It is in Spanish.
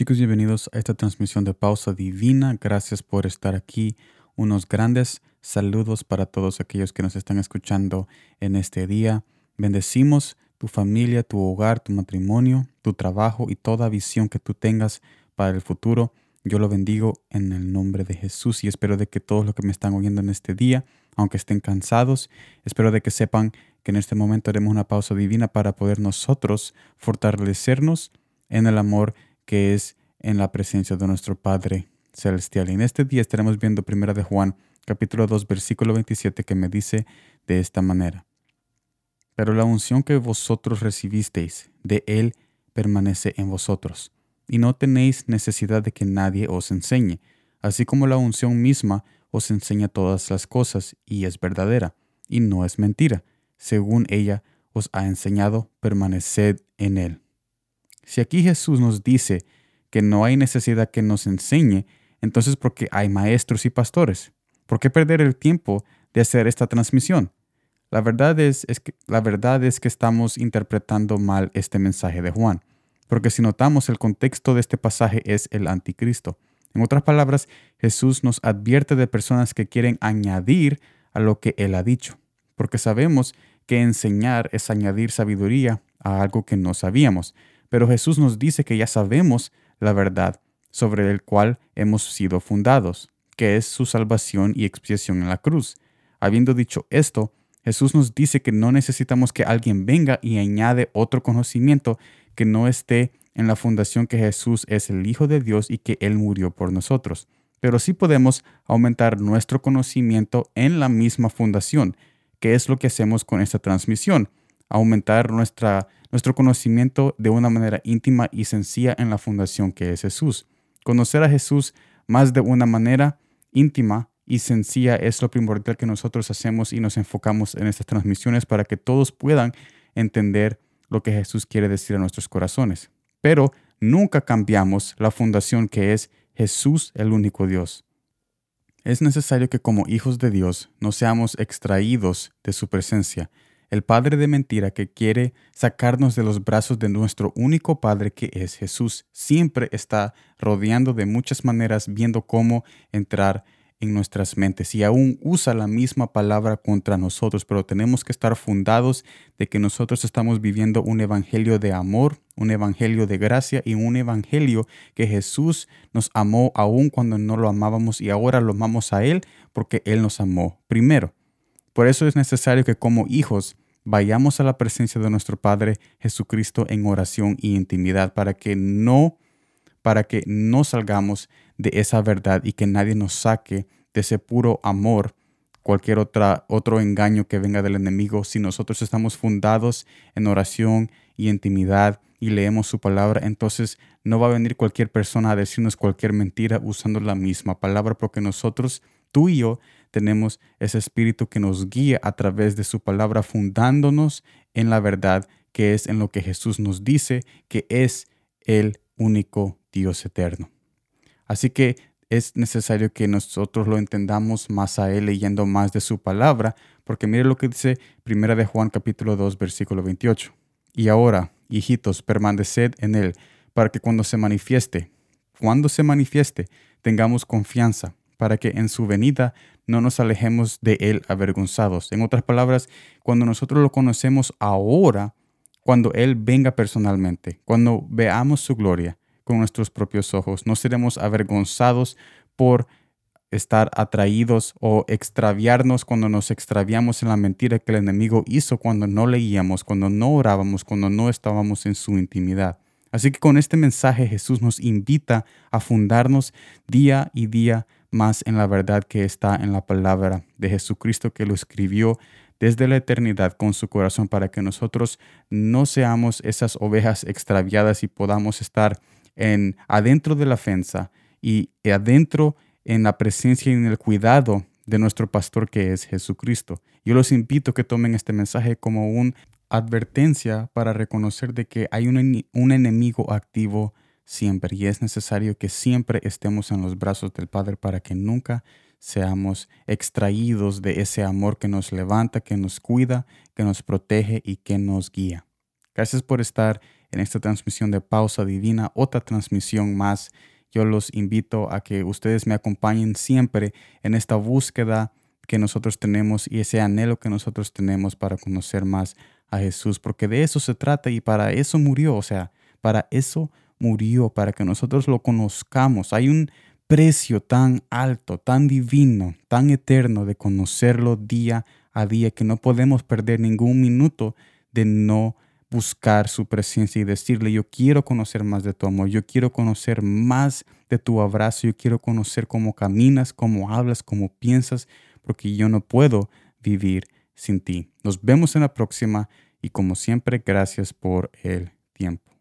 Chicos, bienvenidos a esta transmisión de Pausa Divina. Gracias por estar aquí. Unos grandes saludos para todos aquellos que nos están escuchando en este día. Bendecimos tu familia, tu hogar, tu matrimonio, tu trabajo y toda visión que tú tengas para el futuro. Yo lo bendigo en el nombre de Jesús y espero de que todos los que me están oyendo en este día, aunque estén cansados, espero de que sepan que en este momento haremos una pausa divina para poder nosotros fortalecernos en el amor que es en la presencia de nuestro Padre Celestial. Y en este día estaremos viendo primera de Juan, capítulo 2, versículo 27, que me dice de esta manera. Pero la unción que vosotros recibisteis de Él permanece en vosotros, y no tenéis necesidad de que nadie os enseñe, así como la unción misma os enseña todas las cosas, y es verdadera, y no es mentira. Según ella os ha enseñado, permaneced en Él. Si aquí Jesús nos dice que no hay necesidad que nos enseñe, entonces ¿por qué hay maestros y pastores? ¿Por qué perder el tiempo de hacer esta transmisión? La verdad es, que, la verdad es que estamos interpretando mal este mensaje de Juan, porque si notamos el contexto de este pasaje es el anticristo. En otras palabras, Jesús nos advierte de personas que quieren añadir a lo que Él ha dicho, porque sabemos que enseñar es añadir sabiduría a algo que no sabíamos. Pero Jesús nos dice que ya sabemos la verdad sobre el cual hemos sido fundados, que es su salvación y expiación en la cruz. Habiendo dicho esto, Jesús nos dice que no necesitamos que alguien venga y añade otro conocimiento que no esté en la fundación que Jesús es el Hijo de Dios y que Él murió por nosotros. Pero sí podemos aumentar nuestro conocimiento en la misma fundación, que es lo que hacemos con esta transmisión, aumentar nuestra nuestro conocimiento de una manera íntima y sencilla en la fundación que es Jesús. Conocer a Jesús más de una manera íntima y sencilla es lo primordial que nosotros hacemos y nos enfocamos en estas transmisiones para que todos puedan entender lo que Jesús quiere decir a nuestros corazones. Pero nunca cambiamos la fundación que es Jesús el único Dios. Es necesario que como hijos de Dios no seamos extraídos de su presencia, el padre de mentira que quiere sacarnos de los brazos de nuestro único Padre que es Jesús, siempre está rodeando de muchas maneras viendo cómo entrar en nuestras mentes y aún usa la misma palabra contra nosotros, pero tenemos que estar fundados de que nosotros estamos viviendo un evangelio de amor, un evangelio de gracia y un evangelio que Jesús nos amó aún cuando no lo amábamos y ahora lo amamos a Él porque Él nos amó primero. Por eso es necesario que como hijos vayamos a la presencia de nuestro Padre Jesucristo en oración y intimidad para que no para que no salgamos de esa verdad y que nadie nos saque de ese puro amor cualquier otra, otro engaño que venga del enemigo. Si nosotros estamos fundados en oración y intimidad y leemos su palabra, entonces no va a venir cualquier persona a decirnos cualquier mentira usando la misma palabra porque nosotros, tú y yo, tenemos ese espíritu que nos guía a través de su palabra, fundándonos en la verdad que es en lo que Jesús nos dice, que es el único Dios eterno. Así que es necesario que nosotros lo entendamos más a Él leyendo más de su palabra, porque mire lo que dice Primera de Juan capítulo 2 versículo 28. Y ahora, hijitos, permaneced en Él, para que cuando se manifieste, cuando se manifieste, tengamos confianza, para que en su venida no nos alejemos de Él avergonzados. En otras palabras, cuando nosotros lo conocemos ahora, cuando Él venga personalmente, cuando veamos su gloria con nuestros propios ojos, no seremos avergonzados por estar atraídos o extraviarnos cuando nos extraviamos en la mentira que el enemigo hizo cuando no leíamos, cuando no orábamos, cuando no estábamos en su intimidad. Así que con este mensaje Jesús nos invita a fundarnos día y día más en la verdad que está en la palabra de Jesucristo que lo escribió desde la eternidad con su corazón para que nosotros no seamos esas ovejas extraviadas y podamos estar en adentro de la fensa y adentro en la presencia y en el cuidado de nuestro pastor que es Jesucristo. Yo los invito a que tomen este mensaje como una advertencia para reconocer de que hay un, un enemigo activo siempre y es necesario que siempre estemos en los brazos del Padre para que nunca seamos extraídos de ese amor que nos levanta, que nos cuida, que nos protege y que nos guía. Gracias por estar en esta transmisión de pausa divina, otra transmisión más. Yo los invito a que ustedes me acompañen siempre en esta búsqueda que nosotros tenemos y ese anhelo que nosotros tenemos para conocer más a Jesús, porque de eso se trata y para eso murió, o sea, para eso murió, para que nosotros lo conozcamos. Hay un precio tan alto, tan divino, tan eterno de conocerlo día a día que no podemos perder ningún minuto de no buscar su presencia y decirle, yo quiero conocer más de tu amor, yo quiero conocer más de tu abrazo, yo quiero conocer cómo caminas, cómo hablas, cómo piensas, porque yo no puedo vivir sin ti. Nos vemos en la próxima y como siempre, gracias por el tiempo.